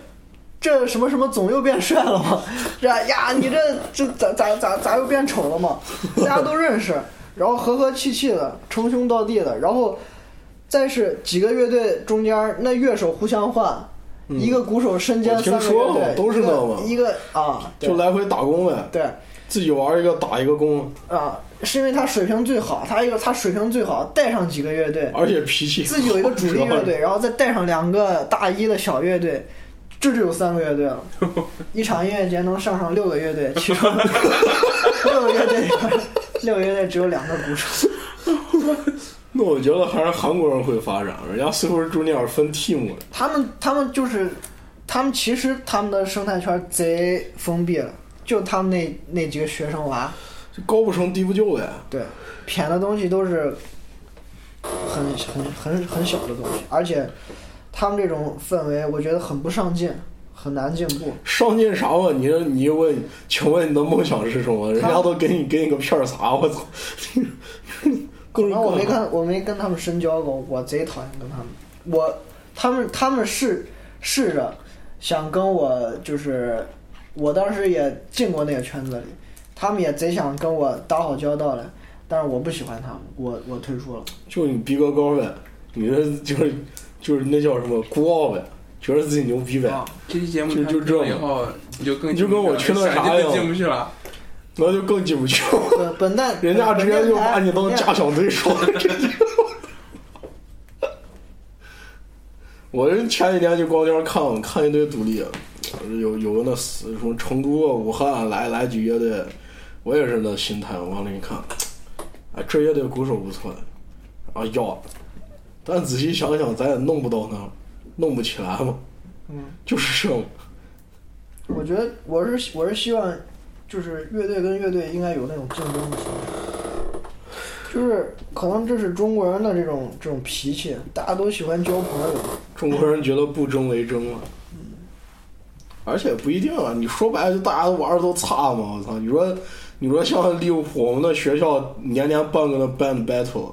S2: 这什么什么总又变帅了吗？这呀你这这咋咋咋咋又变丑了吗？大家都认识，然后和和气气的称兄道弟的，然后再是几个乐队中间那乐手互相换。一个鼓手身兼三个
S3: 说了
S2: 乐队，
S3: 都是那嘛
S2: 一个啊，
S3: 就来回打工呗，
S2: 对
S3: 自己玩一个打一个工，
S2: 啊，是因为他水平最好，他一个他水平最好，带上几个乐队，
S3: 而且脾气
S2: 自己有一个主力乐队，*laughs* 然后再带上两个大一的小乐队，这就有三个乐队了。*laughs* 一场音乐节能上上六个乐队，其中 *laughs* 六个乐队，六个乐队只有两个鼓手。
S3: 那我觉得还是韩国人会发展，人家 Super Junior 分 team 的，
S2: 他们他们就是，他们其实他们的生态圈贼封闭了，就他们那那几个学生娃。
S3: 就高不成低不就呗。
S2: 对，谝的东西都是很很很很小的东西，而且他们这种氛围，我觉得很不上进，很难进步。
S3: 上进啥嘛？你你一问，请问你的梦想是什么？人家都给你给你个片儿啥，我操！*laughs*
S2: 可能我没
S3: 干
S2: 跟我没跟他们深交过，我贼讨厌跟他们。我他们他们试试着想跟我就是，我当时也进过那个圈子里，他们也贼想跟我打好交道来，但是我不喜欢他们，我我退出了。
S3: 就你逼格高呗，你这就是就是那叫什么孤傲呗，觉得自己牛逼呗。
S4: 啊，这期节目
S3: 就就这
S4: 了以后，你就更
S3: 你就跟我去那啥一样
S4: 进不去了。
S3: 那就更进不去了。
S2: 本本蛋 *laughs*
S3: 人家直接就把你当
S2: 本
S3: 假想对手。*laughs* 我人前几天就光天看看一堆独立，有有个那死什么成都啊、武汉来来几乐队，我也是那心态，我往里一看，哎，这乐队鼓手不错，啊要，但仔细想想，咱也弄不到那儿，弄不起来嘛，
S2: 嗯，
S3: 就是这么，
S2: 我觉得我是我是希望，就是乐队跟乐队应该有那种竞争的心态，就是可能这是中国人的这种这种脾气，大家都喜欢交朋友。
S3: 中国人觉得不争为争了。而且不一定啊，你说白了就大家都玩的都差嘛，我操！你说，你说像利物浦，我们那学校年年办个那 band battle，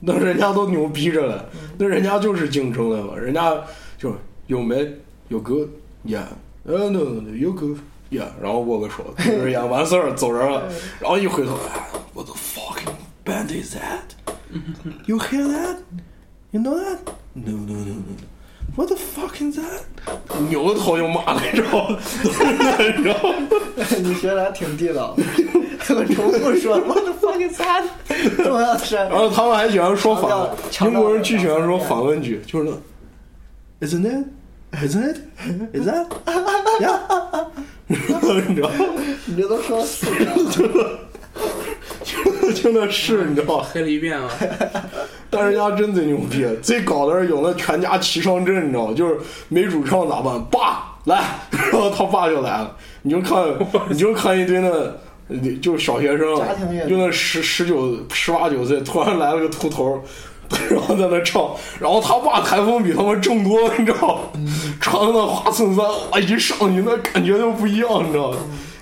S3: 那人家都牛逼着嘞，那人家就是竞争了嘛，人家就有没有 good yeah，呃 no no no 有 good yeah，然后握个手，就是眼完事儿走人了，然后一回头，哎，what the fucking band is that？You hear that? You know that? No no no no. What the fuck is that？扭头就骂了，你知道吗？你知道？
S2: 你学的还挺地道，我重复说，What the fuck is that？重要的是，
S3: 然后他们还喜欢说反，英国人巨喜欢说反问句，就是那，Isn't it? Isn't it? Is that? Yeah？*laughs* 你知道？
S2: 你这都说了四个，*laughs*
S3: 就就那是，你知道吗？
S4: 黑了一遍了。
S3: 但人家真贼牛逼，*laughs* 最搞的是有那全家齐上阵，你知道吗？就是没主唱咋办？爸来，然后他爸就来了，你就看，*laughs* 你就看一堆那，就是小学生就那十十九、十八九岁，突然来了个秃头。*laughs* 然后在那唱，然后他爸台风比他们重多了，你知道吗？穿那花衬衫，哇，一上去那感觉就不一样，你知道吗？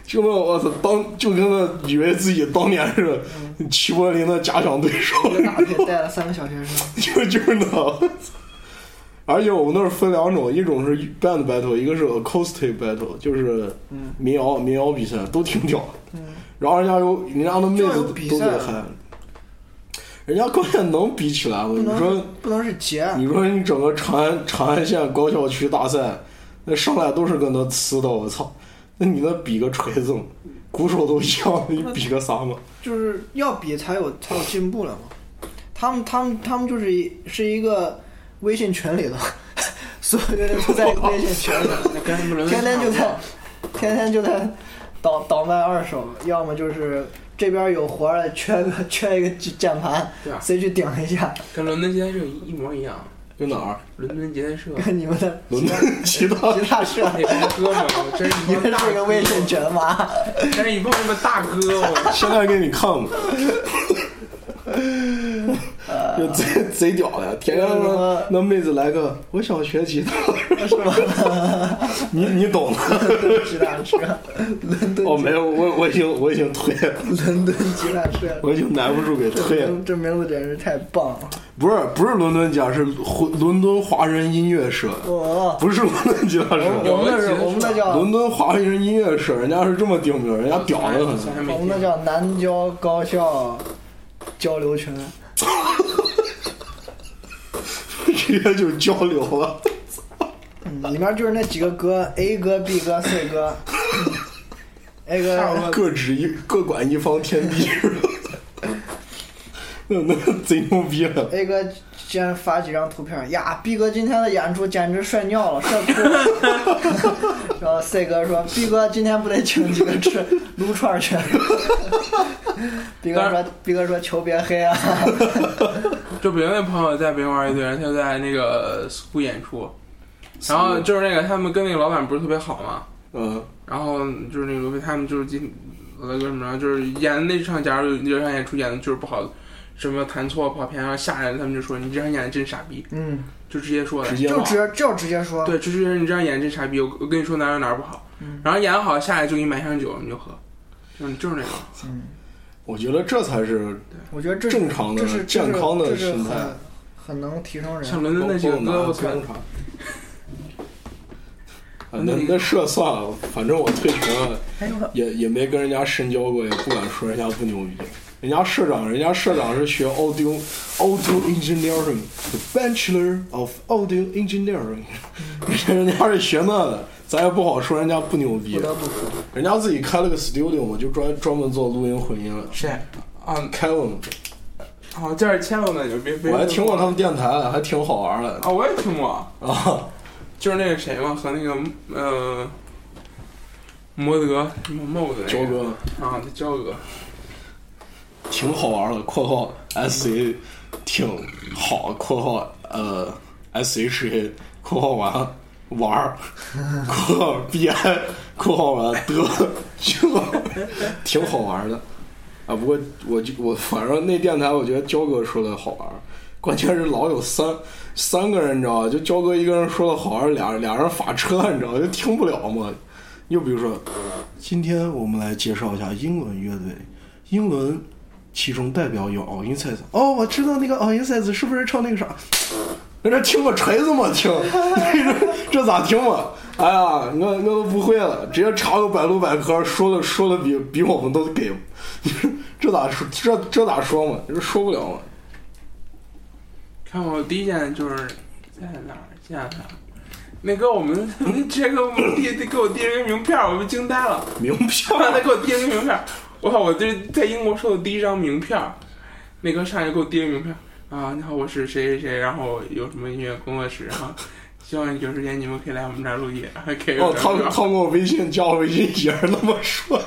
S3: 就那我操，当就跟那以为自己当年是 *laughs* 齐柏林的假想对手，
S2: 一个带了三个小学生，*laughs*
S3: 就 *laughs* 就是那，而且我们那儿分两种，一种是 band battle，一个是 acoustic battle，就是民谣民谣比赛，都挺屌嗯。然后人家有人家那妹子都得嗨，人家关键能比起来吗？
S2: 不
S3: 你说
S2: 能不能是节，
S3: 你说你整个长安长安县高校区大赛，那上来都是跟那呲的，我操！那你那比个锤子吗？鼓手都一样，你比个啥嘛？*laughs*
S2: 就是要比才有才有进步了嘛。他们他们他们就是一是一个微信群里的，*laughs* 所有的人都在 *laughs* 微信群里，天天就在天天就在倒倒卖二手，要么就是这边有活儿的缺个缺一个键盘
S4: 对啊，
S2: 谁去顶一下，
S4: 跟伦敦吉他社一模一样。
S3: 跟哪儿？
S4: 伦敦吉他社。
S2: 跟你们的
S3: 伦敦吉他
S2: 吉他社
S4: 那帮哥们儿，真是
S2: 你们
S4: 一帮大
S2: 是一个微信群吗？*laughs*
S4: 真是一帮什么大哥，我
S3: 现在给你看吧，就贼 *laughs* 贼屌的，天天那那妹子来个，我想学吉他，*laughs*
S2: 是吗？*laughs*
S3: 你你懂的。
S2: 吉他社，伦敦
S3: 哦，没有，我我已经我已经退了，
S2: 伦敦吉他社，
S3: 我已经耐不住给退了。
S2: 这名字简直太棒了！
S3: 不是不是伦敦家，是伦伦敦华人音乐社，
S2: 哦，
S3: 不是伦敦吉他社。
S2: 我们那是我们那叫
S3: 伦敦华人音乐社，人家是这么定名，人家屌的很。
S2: 我们那叫南交高校交流群，
S3: 直接就交流了。
S2: 嗯，里面就是那几个哥，A 哥、B 哥、C 哥，*laughs* A 哥
S3: 各执一各管一方天地？*laughs* 那那贼牛逼了。
S2: A 哥竟然发几张图片呀，B 哥今天的演出简直帅尿了，帅哭了。*laughs* 然后 C 哥说，B 哥今天不得请几个吃撸串儿去。*laughs* B 哥说，B 哥说球别黑啊。*laughs*
S4: 就北京那朋友在北京玩一堆人，他就在那个 school 演出，然后就是那个他们跟那个老板不是特别好嘛，
S3: 嗯，
S4: 然后就是那个他们就是今那个什么，就是演的那场，假如有这场演出演的就是不好，什么弹错跑偏，然后下来他们就说你这样演的真傻逼，
S2: 嗯，
S4: 就直接说的
S3: 直，接。
S2: 就直就直接说，
S4: 对，就直接你这样演真傻逼，我我跟你说哪儿哪儿不好，嗯。然后演得好下来就给你买箱酒，你就喝，就是就是那种，
S3: 我觉得这才是
S2: 我觉得这是
S3: 正常的
S2: 这是
S3: 健康的心态。
S2: 很很能提升人。
S4: 像伦敦那几个哥，我操，*laughs*
S3: 啊，那那社算了，反正我退群了，也也没跟人家深交过，也不敢说人家不牛逼。人家社长，人家社长是学 audio audio engineering，bachelor of audio engineering，*laughs* 人家是学那的，咱也不好说人家不牛逼
S2: 不。得不说。
S3: 人家自己开了个 studio 嘛，就专专门做录音混音了。
S4: 谁？啊
S3: ，Kevin，
S4: 好，这是签了呢，就别别。
S3: 我还听过他们电台，还挺好玩的
S4: 啊，我也听过，
S3: 啊。*laughs*
S4: 就是那个谁嘛，和那个呃，摩德什么那个
S3: 焦哥
S4: 啊，他焦哥，
S3: 挺好玩的（括号 S A） 挺好（括号呃 S H A） 括号完玩（括号 B I） 括号完得就挺好玩的啊。不过我就我反正那电台我觉得焦哥说的好玩，关键是老有三三个人，你知道吧？就焦哥一个人说的好玩，俩俩人发车，你知道就听不了嘛。又比如说，今天我们来介绍一下英伦乐队，英伦其中代表有 All Inside。哦，我知道那个 All Inside 是不是唱那个啥？*sniffs* 在这听个锤子嘛 *laughs* 听，*laughs* 这咋听嘛？哎呀，我我都不会了，直接查个百度百科，说的说的比比我们都给，*laughs* 这咋说？这这咋说嘛？这说不了嘛？
S4: 看我第一件就是在哪儿？
S5: 见的。那个我们直接给我们递给我递了个名片，我们惊呆了。
S3: 名片
S5: 他给我递了个名片儿，我靠！我这是在英国收的第一张名片儿。那个上来给我递了个名片儿啊，你好，我是谁谁谁，然后有什么音乐工作室，然后希望有时间你们可以来我们这儿录音，还可以
S3: 哦，他
S5: 表
S3: 他给我微信加我微信也是那么说的，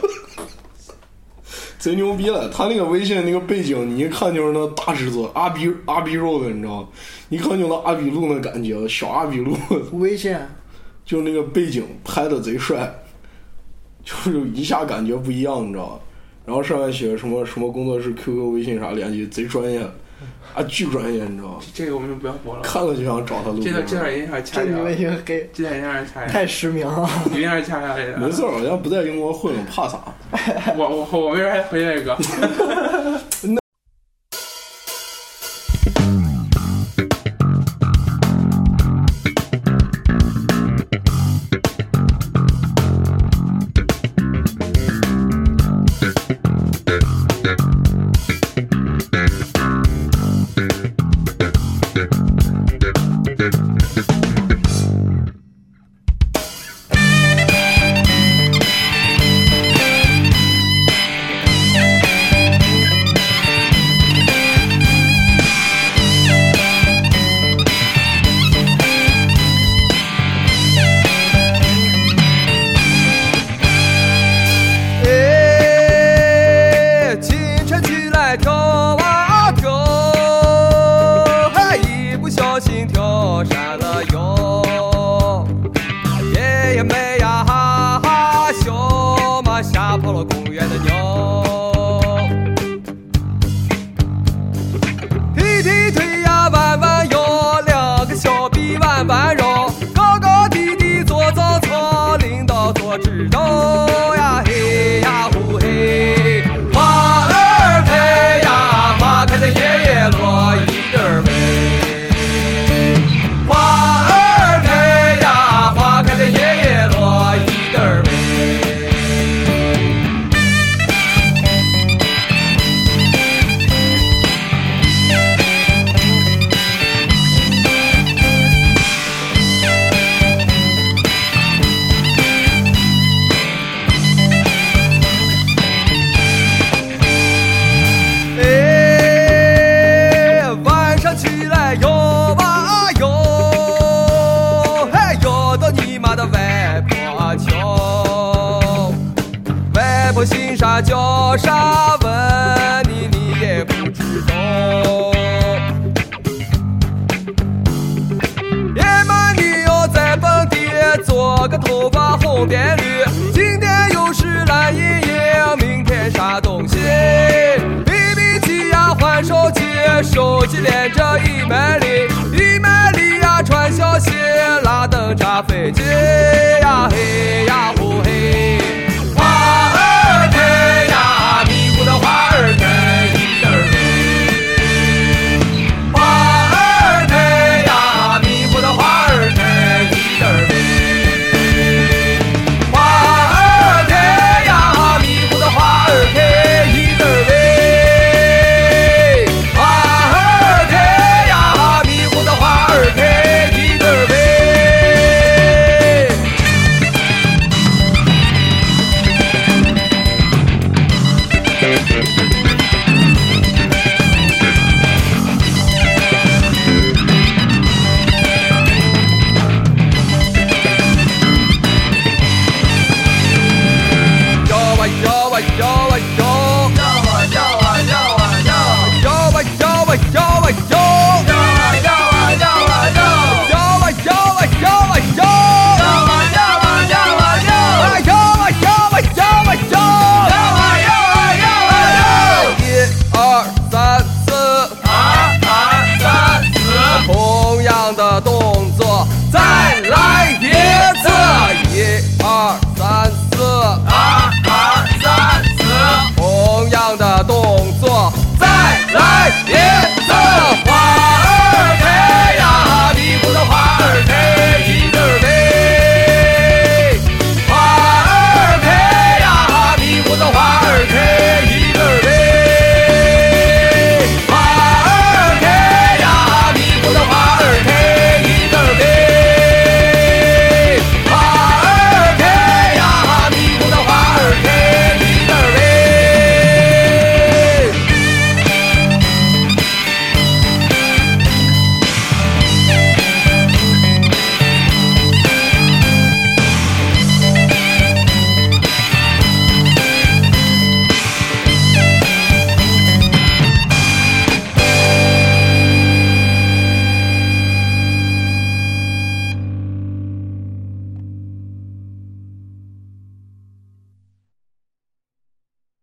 S3: 贼牛逼了。他那个微信那个背景，你一看就是那大制作阿比阿比肉的，你知道吗？一看就那阿比路那感觉，小阿比路，*laughs*
S2: 微信
S3: 就那个背景拍的贼帅，就是一下感觉不一样，你知道吧？然后上面写什么什么工作室 QQ、微信啥联系，贼专业，*laughs* 啊，巨专业，你知道吗？
S5: 这个我们就不要播了。
S3: 看了就想找他录音。
S5: 这段这段一定要掐掉
S2: 这给
S5: 这段一定要掐掉，
S2: 太实名了。
S5: 一定要掐掉这个。
S3: 没事儿，我家不在英国混了，怕啥？*laughs*
S5: 我我我为啥还回来哥。*laughs*